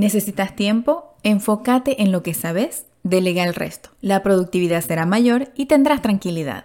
¿Necesitas tiempo? Enfócate en lo que sabes, delega el resto. La productividad será mayor y tendrás tranquilidad.